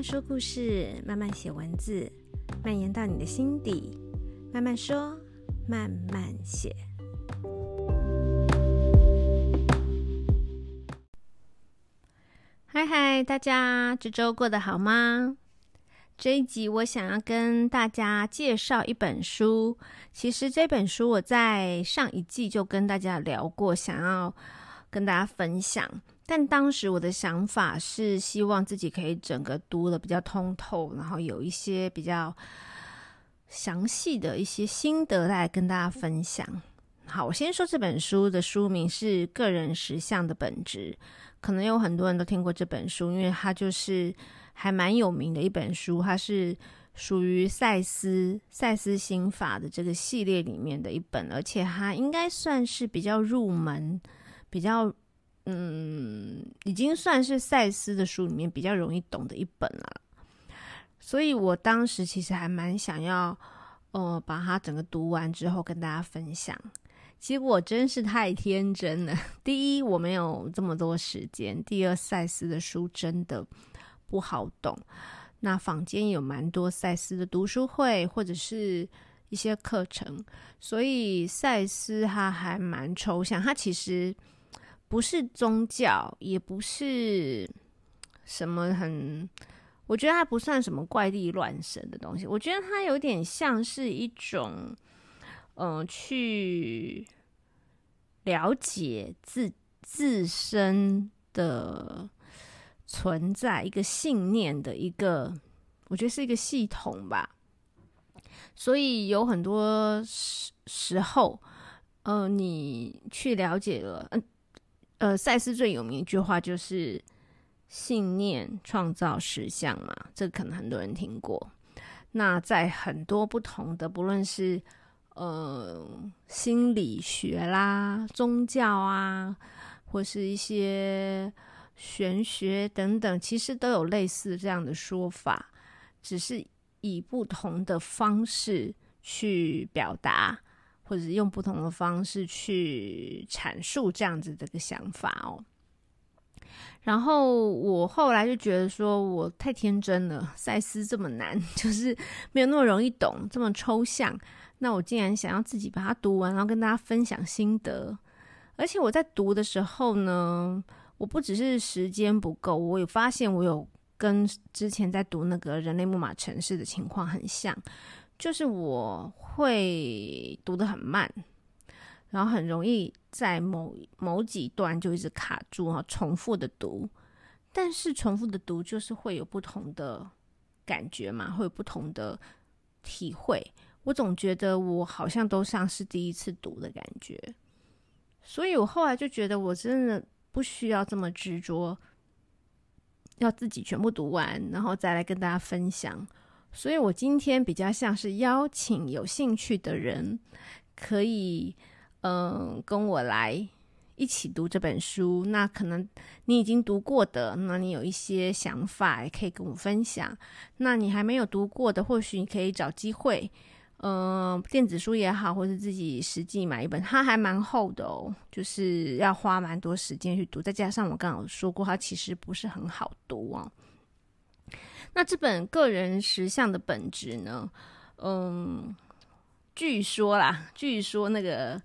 慢说故事，慢慢写文字，蔓延到你的心底。慢慢说，慢慢写。嗨嗨，大家这周过得好吗？这一集我想要跟大家介绍一本书。其实这本书我在上一季就跟大家聊过，想要跟大家分享。但当时我的想法是希望自己可以整个读得比较通透，然后有一些比较详细的一些心得来跟大家分享。好，我先说这本书的书名是《个人实相的本质》，可能有很多人都听过这本书，因为它就是还蛮有名的一本书，它是属于赛斯赛斯心法的这个系列里面的一本，而且它应该算是比较入门，比较。嗯，已经算是赛斯的书里面比较容易懂的一本了，所以我当时其实还蛮想要，呃，把它整个读完之后跟大家分享。结果真是太天真了。第一，我没有这么多时间；第二，赛斯的书真的不好懂。那坊间有蛮多赛斯的读书会或者是一些课程，所以赛斯他还蛮抽象，他其实。不是宗教，也不是什么很，我觉得它不算什么怪力乱神的东西。我觉得它有点像是一种，嗯、去了解自自身的存在，一个信念的一个，我觉得是一个系统吧。所以有很多时时候，呃，你去了解了，嗯、呃，赛斯最有名一句话就是“信念创造实相”嘛，这可能很多人听过。那在很多不同的，不论是呃心理学啦、宗教啊，或是一些玄学等等，其实都有类似这样的说法，只是以不同的方式去表达。或者用不同的方式去阐述这样子的个想法哦。然后我后来就觉得说，我太天真了，赛斯这么难，就是没有那么容易懂，这么抽象。那我竟然想要自己把它读完，然后跟大家分享心得。而且我在读的时候呢，我不只是时间不够，我有发现我有跟之前在读那个人类木马城市的情况很像。就是我会读得很慢，然后很容易在某某几段就一直卡住啊，重复的读。但是重复的读就是会有不同的感觉嘛，会有不同的体会。我总觉得我好像都像是第一次读的感觉，所以我后来就觉得我真的不需要这么执着，要自己全部读完，然后再来跟大家分享。所以，我今天比较像是邀请有兴趣的人，可以嗯跟我来一起读这本书。那可能你已经读过的，那你有一些想法也可以跟我分享。那你还没有读过的，或许你可以找机会，嗯，电子书也好，或者自己实际买一本。它还蛮厚的哦，就是要花蛮多时间去读。再加上我刚刚有说过，它其实不是很好读哦。那这本个人实相的本质呢？嗯，据说啦，据说那个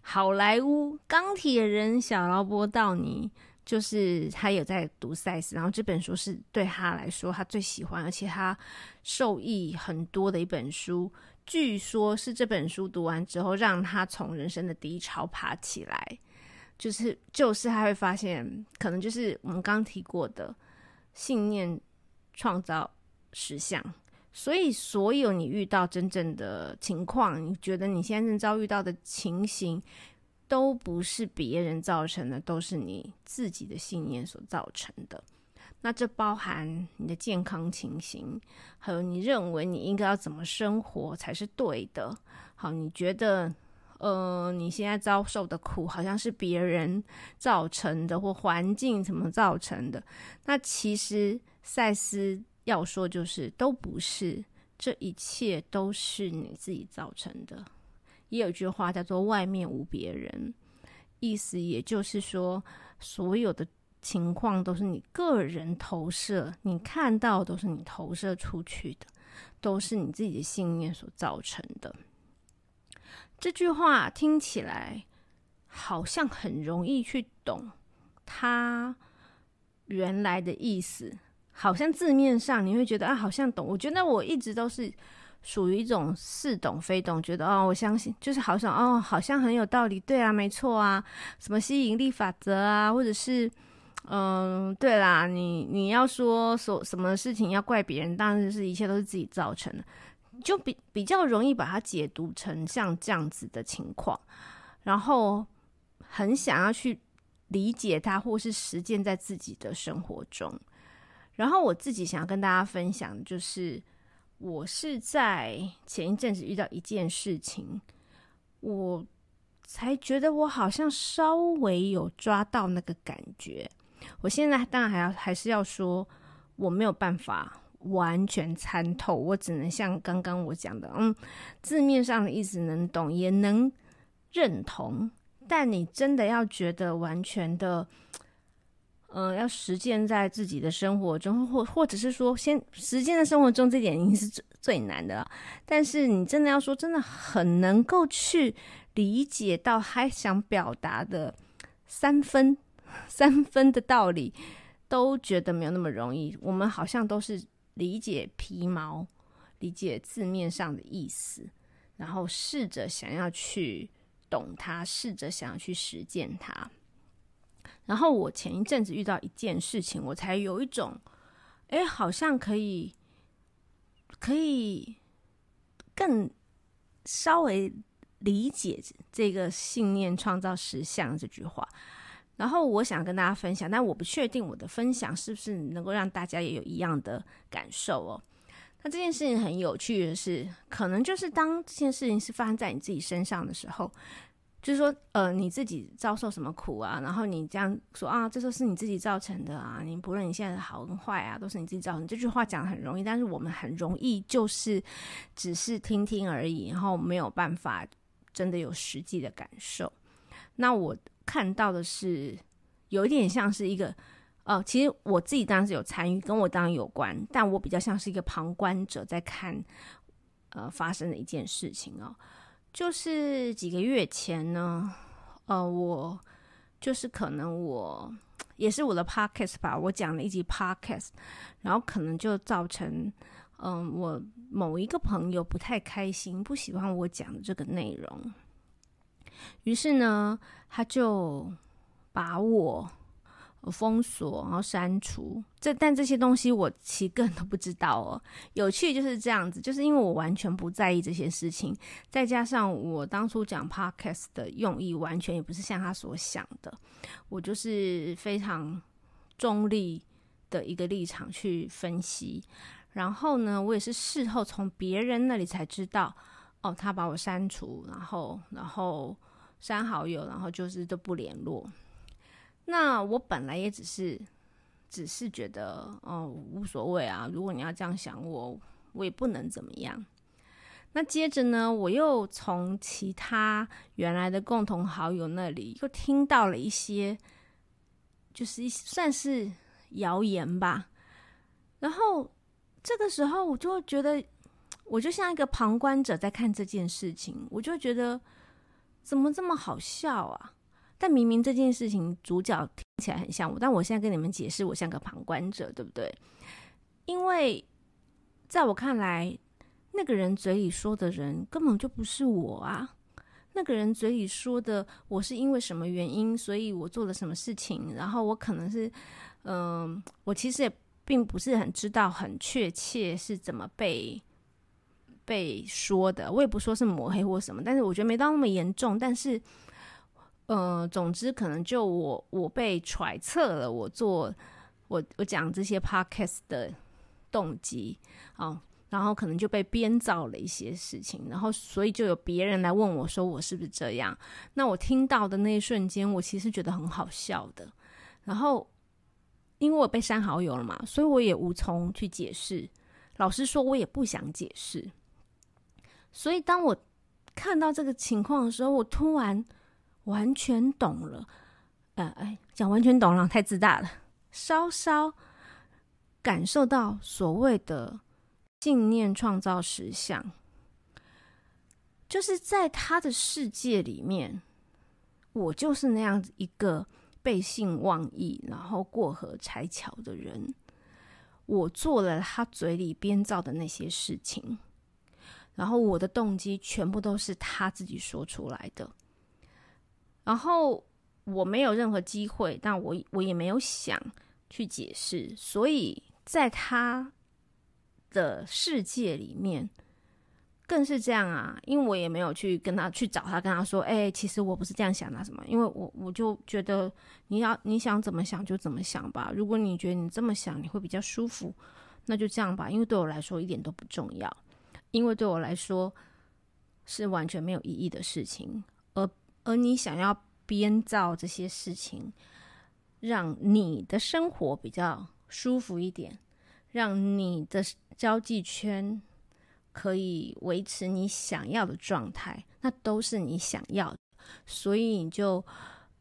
好莱坞钢铁人小劳勃道尼，就是他有在读赛斯，然后这本书是对他来说他最喜欢，而且他受益很多的一本书。据说是这本书读完之后，让他从人生的低潮爬起来，就是就是他会发现，可能就是我们刚提过的信念。创造实相，所以所有你遇到真正的情况，你觉得你现在正遭遇到的情形，都不是别人造成的，都是你自己的信念所造成的。那这包含你的健康情形，还有你认为你应该要怎么生活才是对的。好，你觉得，呃，你现在遭受的苦好像是别人造成的，或环境怎么造成的？那其实。赛斯要说就是都不是，这一切都是你自己造成的。也有一句话叫做“外面无别人”，意思也就是说，所有的情况都是你个人投射，你看到都是你投射出去的，都是你自己的信念所造成的。这句话听起来好像很容易去懂，它原来的意思，好像字面上你会觉得啊，好像懂。我觉得我一直都是。属于一种似懂非懂，觉得哦，我相信，就是好像哦，好像很有道理，对啊，没错啊，什么吸引力法则啊，或者是，嗯，对啦，你你要说说什么事情要怪别人，当然是一切都是自己造成的，就比比较容易把它解读成像这样子的情况，然后很想要去理解它，或是实践在自己的生活中，然后我自己想要跟大家分享就是。我是在前一阵子遇到一件事情，我才觉得我好像稍微有抓到那个感觉。我现在当然还要还是要说，我没有办法完全参透，我只能像刚刚我讲的，嗯，字面上的意思能懂，也能认同。但你真的要觉得完全的。呃，要实践在自己的生活中，或或者是说，先实践在生活中，这点已经是最最难的了。但是你真的要说，真的很能够去理解到他想表达的三分三分的道理，都觉得没有那么容易。我们好像都是理解皮毛，理解字面上的意思，然后试着想要去懂它，试着想要去实践它。然后我前一阵子遇到一件事情，我才有一种，哎，好像可以，可以更稍微理解这个信念创造实相这句话。然后我想跟大家分享，但我不确定我的分享是不是能够让大家也有一样的感受哦。那这件事情很有趣的是，可能就是当这件事情是发生在你自己身上的时候。就是说，呃，你自己遭受什么苦啊？然后你这样说啊，这都是你自己造成的啊！你不论你现在的好跟坏啊，都是你自己造成。这句话讲得很容易，但是我们很容易就是只是听听而已，然后没有办法真的有实际的感受。那我看到的是有一点像是一个，呃，其实我自己当时有参与，跟我当然有关，但我比较像是一个旁观者在看，呃，发生的一件事情哦。就是几个月前呢，呃，我就是可能我也是我的 podcast 吧，我讲了一集 podcast，然后可能就造成，嗯、我某一个朋友不太开心，不喜欢我讲的这个内容，于是呢，他就把我。封锁，然后删除这，但这些东西我其实个人都不知道哦。有趣就是这样子，就是因为我完全不在意这些事情，再加上我当初讲 podcast 的用意完全也不是像他所想的，我就是非常中立的一个立场去分析。然后呢，我也是事后从别人那里才知道，哦，他把我删除，然后然后删好友，然后就是都不联络。那我本来也只是，只是觉得哦，无所谓啊。如果你要这样想我，我也不能怎么样。那接着呢，我又从其他原来的共同好友那里又听到了一些，就是一算是谣言吧。然后这个时候，我就觉得，我就像一个旁观者在看这件事情，我就觉得怎么这么好笑啊？但明明这件事情主角听起来很像我，但我现在跟你们解释，我像个旁观者，对不对？因为在我看来，那个人嘴里说的人根本就不是我啊。那个人嘴里说的我是因为什么原因，所以我做了什么事情，然后我可能是，嗯、我其实也并不是很知道很确切是怎么被被说的。我也不说是抹黑或什么，但是我觉得没到那么严重，但是。呃，总之可能就我我被揣测了，我做我我讲这些 podcast 的动机啊，然后可能就被编造了一些事情，然后所以就有别人来问我说我是不是这样？那我听到的那一瞬间，我其实觉得很好笑的。然后因为我被删好友了嘛，所以我也无从去解释。老实说，我也不想解释。所以当我看到这个情况的时候，我突然。完全懂了，呃，哎，讲完全懂了，太自大了。稍稍感受到所谓的信念创造实相，就是在他的世界里面，我就是那样子一个背信忘义，然后过河拆桥的人。我做了他嘴里编造的那些事情，然后我的动机全部都是他自己说出来的，然后。我没有任何机会，但我我也没有想去解释，所以在他的世界里面更是这样啊。因为我也没有去跟他去找他，跟他说：“哎，其实我不是这样想的，什么？”因为我我就觉得你要你想怎么想就怎么想吧。如果你觉得你这么想你会比较舒服，那就这样吧。因为对我来说一点都不重要，因为对我来说是完全没有意义的事情。而而你想要。编造这些事情，让你的生活比较舒服一点，让你的交际圈可以维持你想要的状态，那都是你想要。所以你就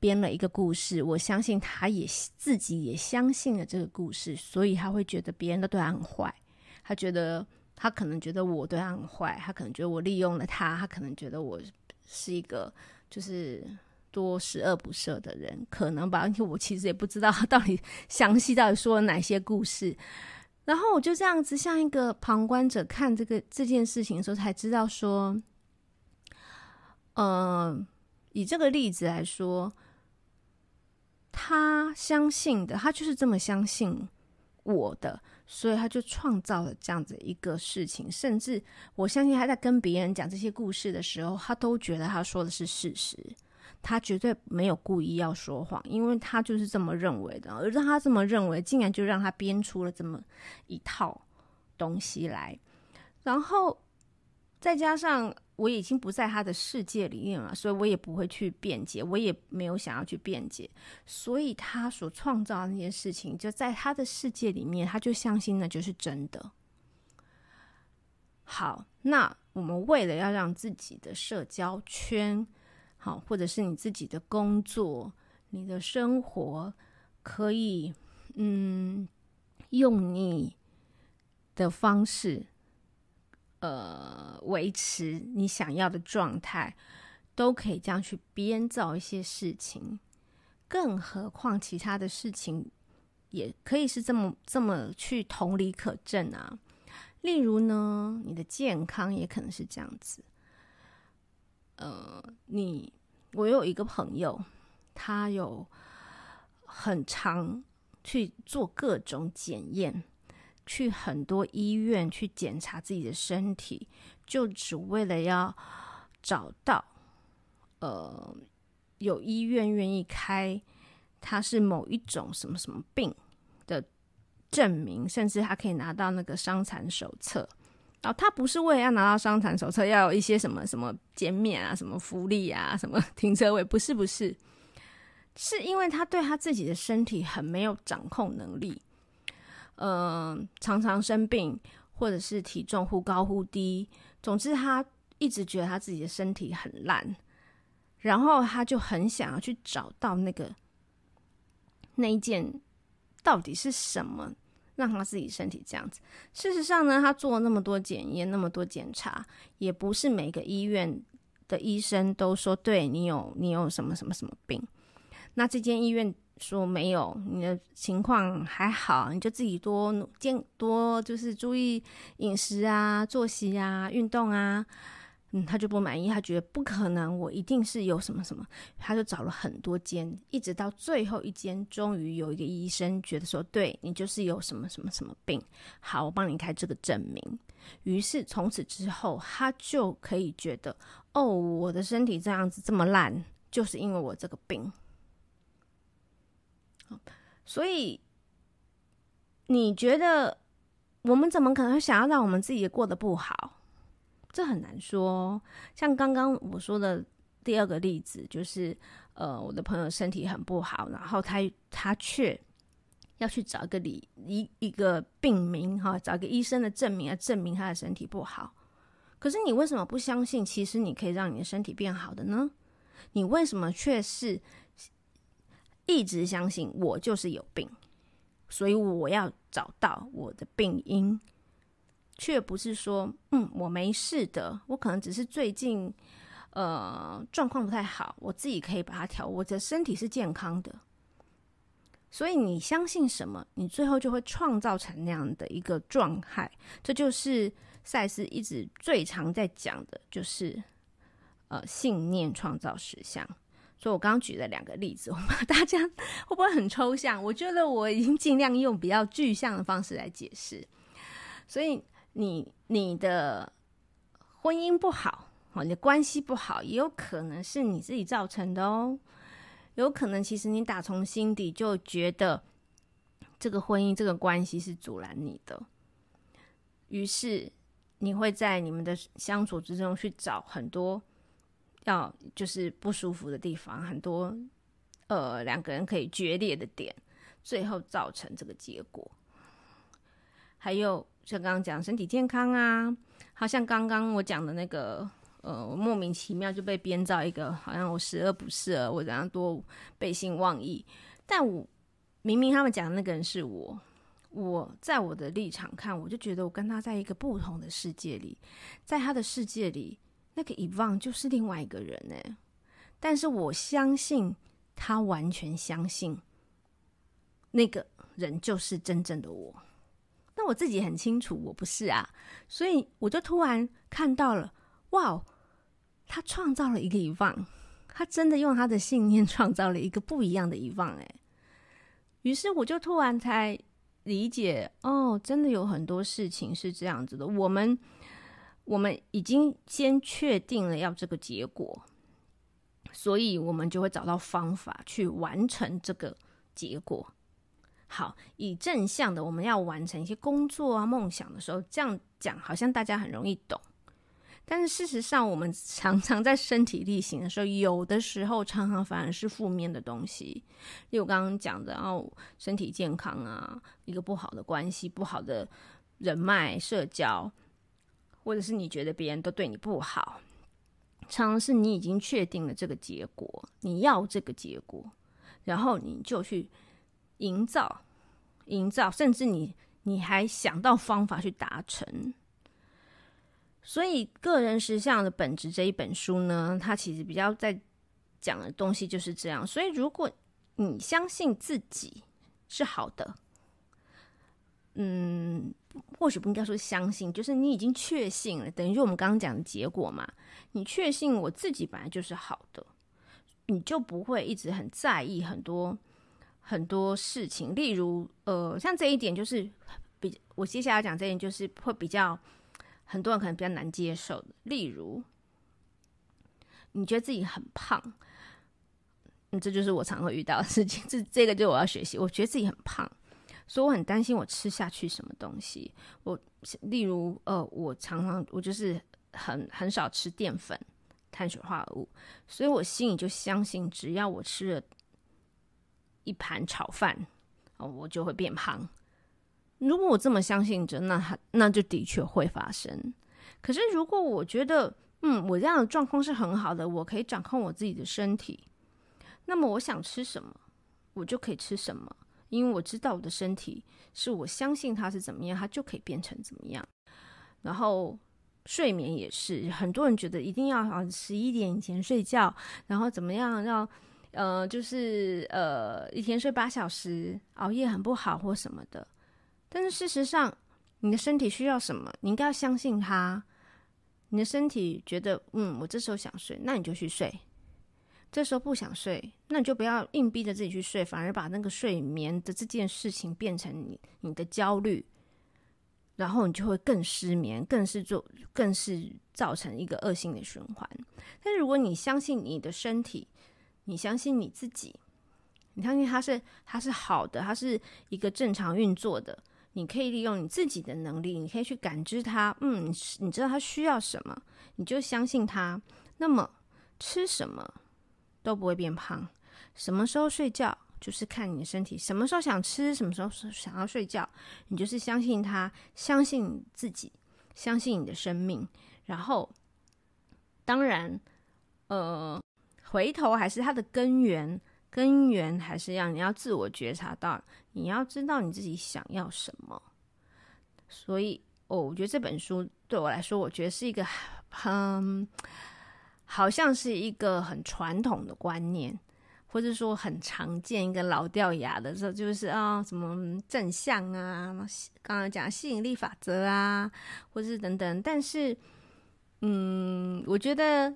编了一个故事，我相信他也自己也相信了这个故事，所以他会觉得别人都对他很坏，他觉得他可能觉得我对他很坏，他可能觉得我利用了他，他可能觉得我是一个就是。多十恶不赦的人，可能吧，因为我其实也不知道他到底详细到底说了哪些故事。然后我就这样子像一个旁观者看这个这件事情的时候，才知道说，呃，以这个例子来说，他相信的，他就是这么相信我的，所以他就创造了这样子一个事情。甚至我相信他在跟别人讲这些故事的时候，他都觉得他说的是事实。他绝对没有故意要说谎，因为他就是这么认为的。而让他这么认为，竟然就让他编出了这么一套东西来。然后再加上我已经不在他的世界里面了，所以我也不会去辩解，我也没有想要去辩解。所以他所创造的那些事情，就在他的世界里面，他就相信那就是真的。好，那我们为了要让自己的社交圈，好，或者是你自己的工作、你的生活，可以嗯，用你的方式，呃，维持你想要的状态，都可以这样去编造一些事情。更何况其他的事情，也可以是这么这么去同理可证啊。例如呢，你的健康也可能是这样子。呃，你我有一个朋友，他有很长去做各种检验，去很多医院去检查自己的身体，就只为了要找到，呃，有医院愿意开他是某一种什么什么病的证明，甚至他可以拿到那个伤残手册。哦，他不是为了要拿到伤残手册，要有一些什么什么减免啊，什么福利啊，什么 停车位，不是不是，是因为他对他自己的身体很没有掌控能力，呃，常常生病，或者是体重忽高忽低，总之他一直觉得他自己的身体很烂，然后他就很想要去找到那个那一件到底是什么。让他自己身体这样子。事实上呢，他做了那么多检验，那么多检查，也不是每个医院的医生都说对你有你有什么什么什么病。那这间医院说没有，你的情况还好，你就自己多健多就是注意饮食啊、作息啊、运动啊。嗯，他就不满意，他觉得不可能，我一定是有什么什么，他就找了很多间，一直到最后一间，终于有一个医生觉得说，对，你就是有什么什么什么病，好，我帮你开这个证明。于是从此之后，他就可以觉得，哦，我的身体这样子这么烂，就是因为我这个病。所以你觉得我们怎么可能想要让我们自己过得不好？这很难说，像刚刚我说的第二个例子，就是呃，我的朋友身体很不好，然后他他却要去找一个理一一个病名哈，找一个医生的证明来证明他的身体不好。可是你为什么不相信，其实你可以让你的身体变好的呢？你为什么却是一直相信我就是有病，所以我要找到我的病因，却不是说，嗯，我没事的，我可能只是最近，呃，状况不太好，我自己可以把它调，我的身体是健康的。所以你相信什么，你最后就会创造成那样的一个状态。这就是赛斯一直最常在讲的，就是呃，信念创造实相。所以我刚刚举了两个例子，我怕大家 会不会很抽象？我觉得我已经尽量用比较具象的方式来解释。所以你你的婚姻不好，你的关系不好，也有可能是你自己造成的哦。有可能，其实你打从心底就觉得这个婚姻、这个关系是阻拦你的，于是你会在你们的相处之中去找很多要就是不舒服的地方，很多呃两个人可以决裂的点，最后造成这个结果。还有像刚刚讲身体健康啊，好像刚刚我讲的那个。呃，莫名其妙就被编造一个，好像我十恶不赦，我怎样多背信忘义。但我明明他们讲的那个人是我，我在我的立场看，我就觉得我跟他在一个不同的世界里，在他的世界里，那个遗忘就是另外一个人哎。但是我相信他完全相信那个人就是真正的我。那我自己很清楚我不是啊，所以我就突然看到了，哇！他创造了一个遗忘，他真的用他的信念创造了一个不一样的遗忘，哎，于是我就突然才理解，哦，真的有很多事情是这样子的。我们我们已经先确定了要这个结果，所以我们就会找到方法去完成这个结果。好，以正向的，我们要完成一些工作啊、梦想的时候，这样讲好像大家很容易懂。但是事实上，我们常常在身体力行的时候，有的时候常常反而是负面的东西。例如刚刚讲的哦，身体健康啊，一个不好的关系、不好的人脉、社交，或者是你觉得别人都对你不好，常常是你已经确定了这个结果，你要这个结果，然后你就去营造、营造，甚至你你还想到方法去达成。所以，个人实相的本质这一本书呢，它其实比较在讲的东西就是这样。所以，如果你相信自己是好的，嗯，或许不应该说相信，就是你已经确信了，等于就我们刚刚讲的结果嘛。你确信我自己本来就是好的，你就不会一直很在意很多很多事情。例如，呃，像这一点就是比我接下来讲这一点就是会比较。很多人可能比较难接受的，例如，你觉得自己很胖，嗯，这就是我常会遇到的事情。这这个就我要学习。我觉得自己很胖，所以我很担心我吃下去什么东西。我例如，呃，我常常我就是很很少吃淀粉、碳水化合物，所以我心里就相信，只要我吃了一盘炒饭，哦，我就会变胖。如果我这么相信着，那那就的确会发生。可是如果我觉得，嗯，我这样的状况是很好的，我可以掌控我自己的身体，那么我想吃什么，我就可以吃什么，因为我知道我的身体是我相信它是怎么样，它就可以变成怎么样。然后睡眠也是，很多人觉得一定要啊十一点以前睡觉，然后怎么样要呃就是呃一天睡八小时，熬夜很不好或什么的。但是事实上，你的身体需要什么？你应该要相信它。你的身体觉得，嗯，我这时候想睡，那你就去睡。这时候不想睡，那你就不要硬逼着自己去睡，反而把那个睡眠的这件事情变成你你的焦虑，然后你就会更失眠，更是做，更是造成一个恶性的循环。但是如果你相信你的身体，你相信你自己，你相信它是它是好的，它是一个正常运作的。你可以利用你自己的能力，你可以去感知它。嗯，你知道它需要什么，你就相信它。那么吃什么都不会变胖。什么时候睡觉，就是看你的身体。什么时候想吃，什么时候想要睡觉，你就是相信它，相信自己，相信你的生命。然后，当然，呃，回头还是它的根源根源还是要你要自我觉察到，你要知道你自己想要什么。所以，哦，我觉得这本书对我来说，我觉得是一个很，好像是一个很传统的观念，或者说很常见一个老掉牙的，这就是啊、什么正向啊，刚刚讲吸引力法则啊，或者是等等。但是，嗯，我觉得。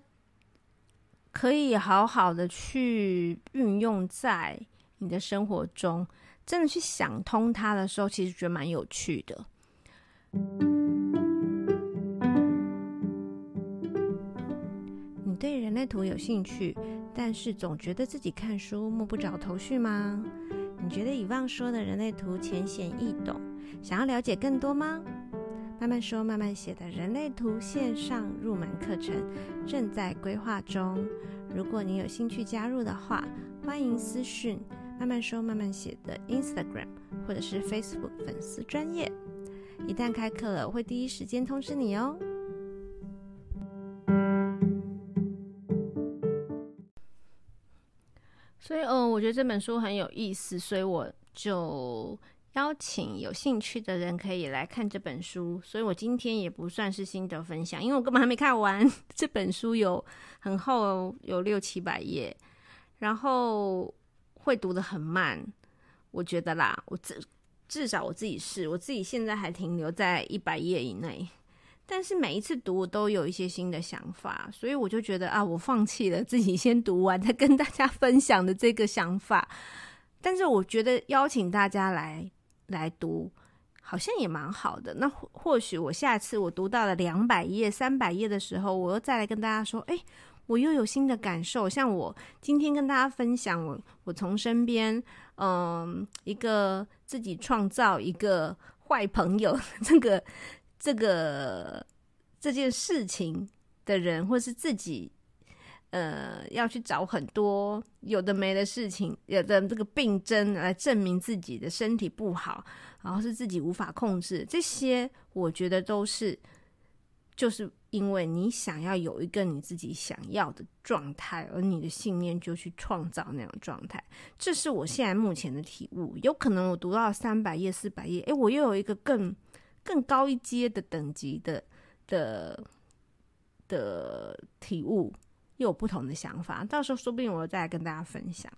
可以好好的去运用在你的生活中，真的去想通它的时候，其实觉得蛮有趣的。类图有兴趣，但是总觉得自己看书摸不着头绪吗？你觉得以往说的人类图浅显易懂，想要了解更多吗？慢慢说，慢慢写的人类图线上入门课程正在规划中。如果你有兴趣加入的话，欢迎私讯慢慢说，慢慢写的 Instagram 或者是 Facebook 粉丝专页。一旦开课了，我会第一时间通知你哦。觉得这本书很有意思，所以我就。邀请有兴趣的人可以来看这本书，所以我今天也不算是心得分享，因为我根本还没看完。这本书有很厚，有六七百页，然后会读得很慢，我觉得啦，我至至少我自己是，我自己现在还停留在一百页以内，但是每一次读我都有一些新的想法，所以我就觉得啊，我放弃了自己先读完再跟大家分享的这个想法，但是我觉得邀请大家来。来读，好像也蛮好的。那或许我下次我读到了两百页、三百页的时候，我又再来跟大家说，哎，我又有新的感受。像我今天跟大家分享，我我从身边，嗯，一个自己创造一个坏朋友这个这个这件事情的人，或是自己。呃，要去找很多有的没的事情，有的这个病症来证明自己的身体不好，然后是自己无法控制，这些我觉得都是，就是因为你想要有一个你自己想要的状态，而你的信念就去创造那种状态。这是我现在目前的体悟。有可能我读到三百页、四百页，诶，我又有一个更更高一阶的等级的的的体悟。又有不同的想法，到时候说不定我再来跟大家分享。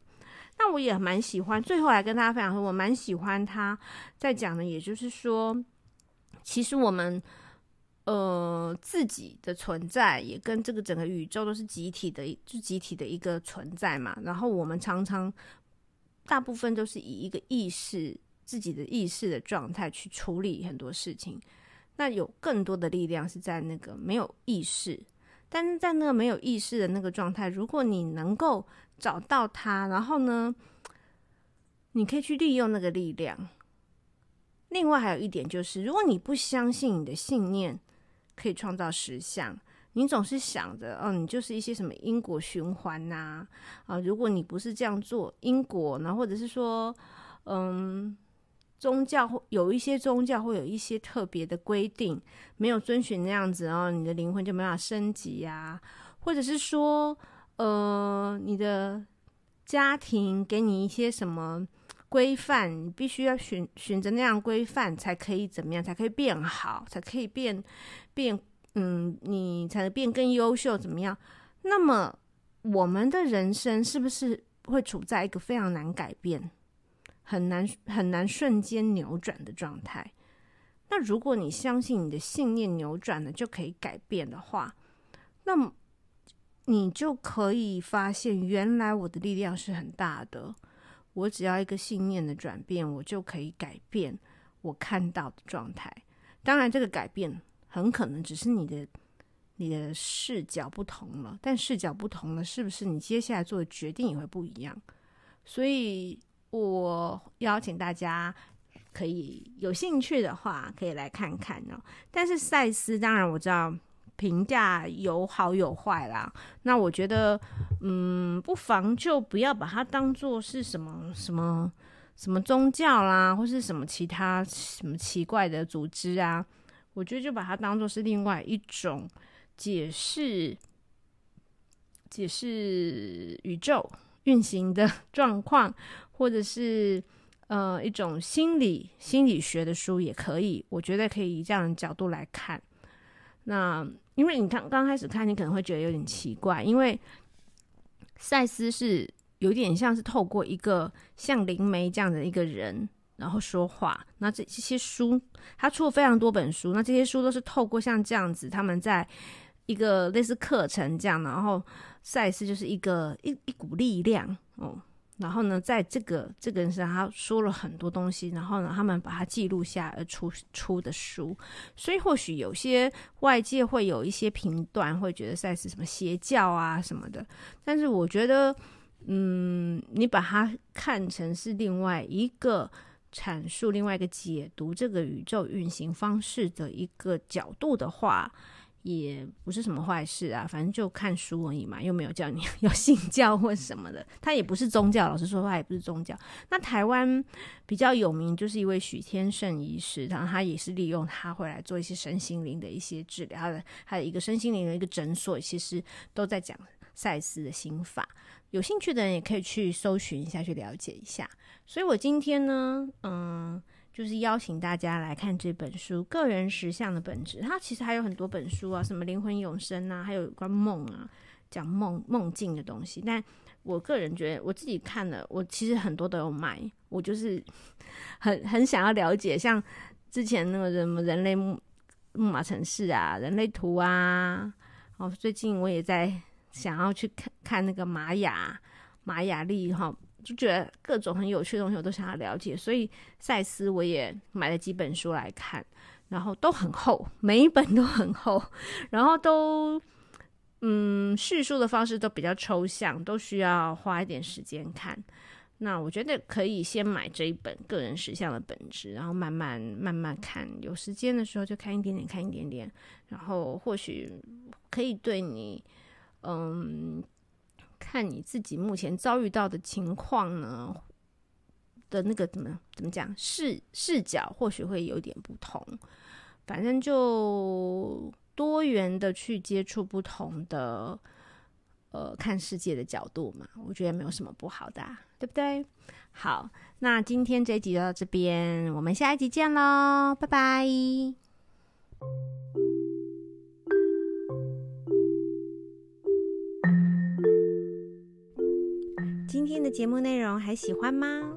那我也蛮喜欢，最后来跟大家分享说，我蛮喜欢他在讲的，也就是说，其实我们呃自己的存在也跟这个整个宇宙都是集体的，就集体的一个存在嘛。然后我们常常大部分都是以一个意识自己的意识的状态去处理很多事情，那有更多的力量是在那个没有意识。但是在那个没有意识的那个状态，如果你能够找到它，然后呢，你可以去利用那个力量。另外还有一点就是，如果你不相信你的信念可以创造实相，你总是想着，哦，你就是一些什么因果循环呐，啊，如果你不是这样做，因果呢，或者是说，嗯。宗教会有一些宗教会有一些特别的规定，没有遵循那样子哦，你的灵魂就没办法升级呀，或者是说，呃，你的家庭给你一些什么规范，你必须要选选择那样规范才可以怎么样，才可以变好，才可以变变，嗯，你才能变更优秀，怎么样？那么我们的人生是不是会处在一个非常难改变？很难很难瞬间扭转的状态。那如果你相信你的信念扭转了就可以改变的话，那么你就可以发现，原来我的力量是很大的。我只要一个信念的转变，我就可以改变我看到的状态。当然，这个改变很可能只是你的你的视角不同了，但视角不同了，是不是你接下来做的决定也会不一样？所以。我邀请大家可以有兴趣的话，可以来看看哦。但是赛斯，当然我知道评价有好有坏啦。那我觉得，嗯，不妨就不要把它当做是什么什么什么宗教啦，或是什么其他什么奇怪的组织啊。我觉得就把它当做是另外一种解释，解释宇宙。运行的状况，或者是呃一种心理心理学的书也可以，我觉得可以以这样的角度来看。那因为你刚刚开始看，你可能会觉得有点奇怪，因为赛斯是有点像是透过一个像灵媒这样的一个人，然后说话。那这这些书，他出了非常多本书，那这些书都是透过像这样子，他们在一个类似课程这样，然后赛斯就是一个一一股力量哦。然后呢，在这个这个人身上，他说了很多东西，然后呢，他们把它记录下而出出的书。所以或许有些外界会有一些评断，会觉得赛斯什么邪教啊什么的。但是我觉得，嗯，你把它看成是另外一个阐述，另外一个解读这个宇宙运行方式的一个角度的话。也不是什么坏事啊，反正就看书而已嘛，又没有叫你 要信教或什么的。他也不是宗教，老实说，他也不是宗教。那台湾比较有名就是一位许天胜医师，然后他也是利用他回来做一些身心灵的一些治疗，他的还有一个身心灵的一个诊所，其实都在讲赛斯的心法。有兴趣的人也可以去搜寻一下，去了解一下。所以我今天呢，嗯。就是邀请大家来看这本书《个人实相的本质》。它其实还有很多本书啊，什么灵魂永生啊，还有关梦啊，讲梦梦境的东西。但我个人觉得，我自己看了，我其实很多都有买。我就是很很想要了解，像之前那个什么人类木木马城市啊，人类图啊。哦，最近我也在想要去看看那个玛雅玛雅历哈。就觉得各种很有趣的东西，我都想要了解，所以赛斯我也买了几本书来看，然后都很厚，每一本都很厚，然后都嗯叙述的方式都比较抽象，都需要花一点时间看。那我觉得可以先买这一本《个人实相的本质》，然后慢慢慢慢看，有时间的时候就看一点点，看一点点，然后或许可以对你嗯。看你自己目前遭遇到的情况呢的那个怎么怎么讲视视角或许会有点不同，反正就多元的去接触不同的呃看世界的角度嘛，我觉得没有什么不好的啊，对不对？好，那今天这一集就到这边，我们下一集见喽，拜拜。天的节目内容还喜欢吗？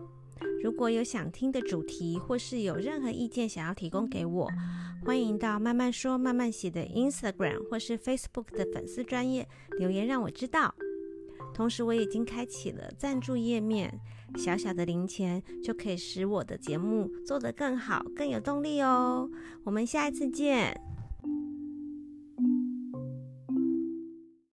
如果有想听的主题，或是有任何意见想要提供给我，欢迎到慢慢说慢慢写的 Instagram 或是 Facebook 的粉丝专页留言让我知道。同时，我已经开启了赞助页面，小小的零钱就可以使我的节目做得更好、更有动力哦。我们下一次见。